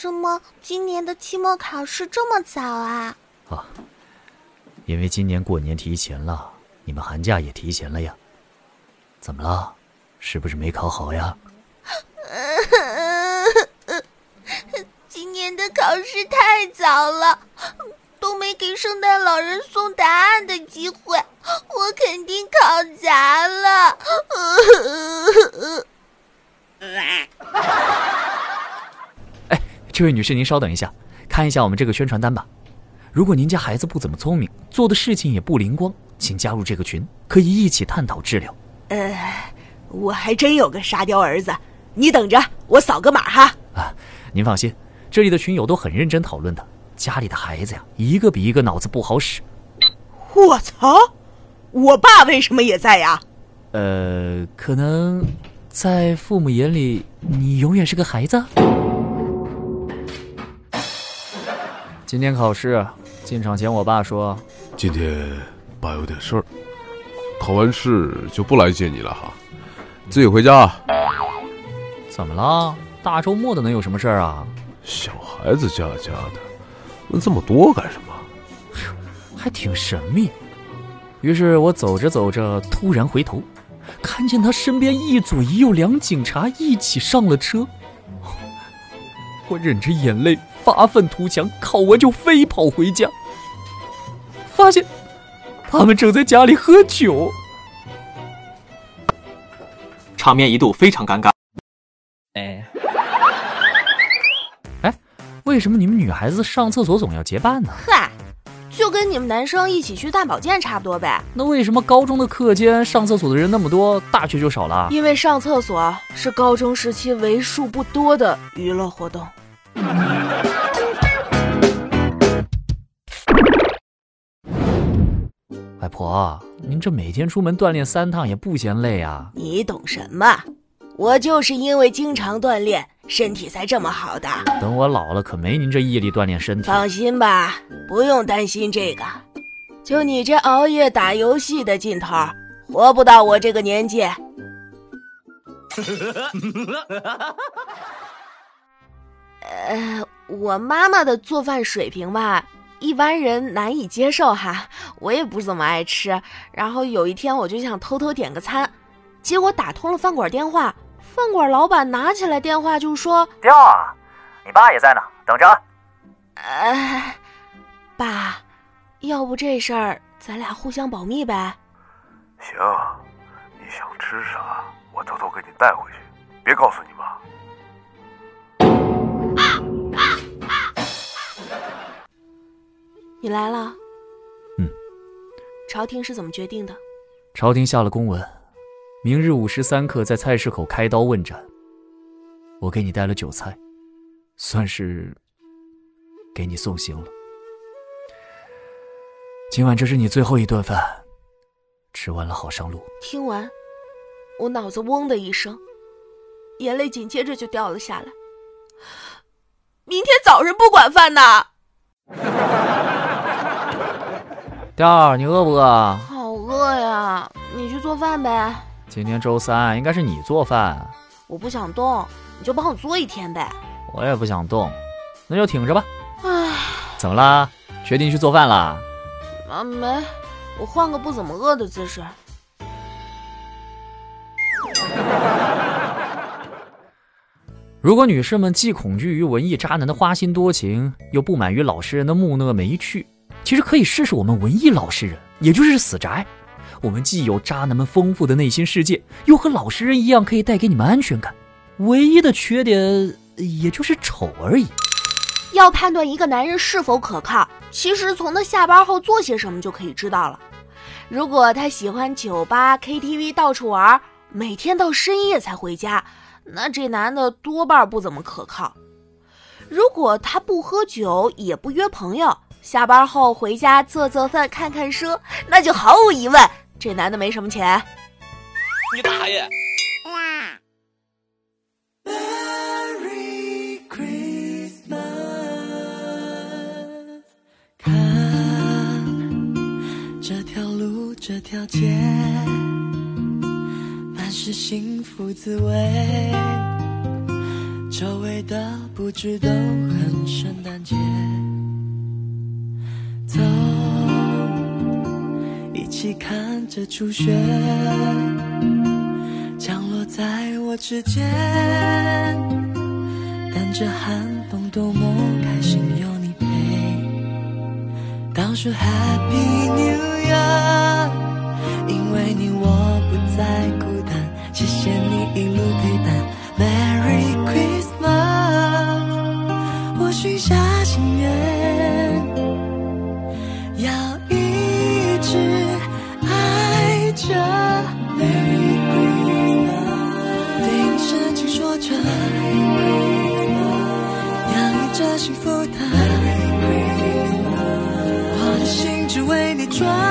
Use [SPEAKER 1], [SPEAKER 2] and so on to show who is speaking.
[SPEAKER 1] 什么今年的期末考试这么早啊？
[SPEAKER 2] 啊，因为今年过年提前了，你们寒假也提前了呀。怎么了？是不是没考好呀？
[SPEAKER 1] 今年的考试太早了，都没给圣诞老人送答案的机会，我肯定考砸了。
[SPEAKER 2] 哎，这位女士，您稍等一下，看一下我们这个宣传单吧。如果您家孩子不怎么聪明，做的事情也不灵光，请加入这个群，可以一起探讨治疗。
[SPEAKER 3] 呃，我还真有个沙雕儿子，你等着，我扫个码哈。
[SPEAKER 2] 啊，您放心，这里的群友都很认真讨论的。家里的孩子呀，一个比一个脑子不好使。
[SPEAKER 3] 我操，我爸为什么也在呀？
[SPEAKER 2] 呃，可能在父母眼里，你永远是个孩子。今天考试进场前，我爸说：“
[SPEAKER 4] 今天爸有点事儿，考完试就不来接你了哈，自己回家。”
[SPEAKER 2] 怎么了？大周末的能有什么事儿啊？
[SPEAKER 4] 小孩子家家的，问这么多干什么？
[SPEAKER 2] 还挺神秘。于是我走着走着，突然回头，看见他身边一左一右两警察一起上了车。我忍着眼泪。发愤图强，考完就飞跑回家，发现他们正在家里喝酒，
[SPEAKER 5] 场面一度非常尴尬。
[SPEAKER 2] 哎，哎，为什么你们女孩子上厕所总要结伴呢？
[SPEAKER 1] 嗨，就跟你们男生一起去大保健差不多呗。
[SPEAKER 2] 那为什么高中的课间上厕所的人那么多，大学就少了？
[SPEAKER 3] 因为上厕所是高中时期为数不多的娱乐活动。
[SPEAKER 2] 外婆，您这每天出门锻炼三趟也不嫌累啊？
[SPEAKER 3] 你懂什么？我就是因为经常锻炼，身体才这么好的。
[SPEAKER 2] 等我老了，可没您这毅力锻炼身体。
[SPEAKER 3] 放心吧，不用担心这个。就你这熬夜打游戏的劲头，活不到我这个年纪。呃，我妈妈的做饭水平吧。一般人难以接受哈，我也不怎么爱吃。然后有一天我就想偷偷点个餐，结果打通了饭馆电话，饭馆老板拿起来电话就说：“
[SPEAKER 6] 掉啊，你爸也在呢，等着。”
[SPEAKER 3] 呃，爸，要不这事儿咱俩互相保密呗？
[SPEAKER 7] 行，你想吃啥，我偷偷给你带回去，别告诉你妈。
[SPEAKER 3] 你来了，
[SPEAKER 2] 嗯。
[SPEAKER 3] 朝廷是怎么决定的？
[SPEAKER 2] 朝廷下了公文，明日午时三刻在菜市口开刀问斩。我给你带了酒菜，算是给你送行了。今晚这是你最后一顿饭，吃完了好上路。
[SPEAKER 3] 听完，我脑子嗡的一声，眼泪紧接着就掉了下来。明天早上不管饭呐。
[SPEAKER 2] 调儿，你饿不饿？
[SPEAKER 3] 好饿呀！你去做饭呗。
[SPEAKER 2] 今天周三，应该是你做饭。
[SPEAKER 3] 我不想动，你就帮我做一天呗。
[SPEAKER 2] 我也不想动，那就挺着吧。
[SPEAKER 3] 唉，
[SPEAKER 2] 怎么啦？决定去做饭啦？
[SPEAKER 3] 啊，没，我换个不怎么饿的姿势。
[SPEAKER 2] 如果女士们既恐惧于文艺渣男的花心多情，又不满于老实人的木讷没趣。其实可以试试我们文艺老实人，也就是死宅。我们既有渣男们丰富的内心世界，又和老实人一样可以带给你们安全感。唯一的缺点也就是丑而已。
[SPEAKER 1] 要判断一个男人是否可靠，其实从他下班后做些什么就可以知道了。如果他喜欢酒吧、KTV 到处玩，每天到深夜才回家，那这男的多半不怎么可靠。如果他不喝酒，也不约朋友。下班后回家做做饭、看看书，那就毫无疑问，这男的没什么钱。
[SPEAKER 5] 你大爷！
[SPEAKER 8] 看这条路，这条街，满是幸福滋味。周围的布置都很圣诞节。一起看着初雪降落在我指尖，但这寒风多么开心有你陪，倒数 Happy New Year，车，洋溢着幸福的，我的心只为你转。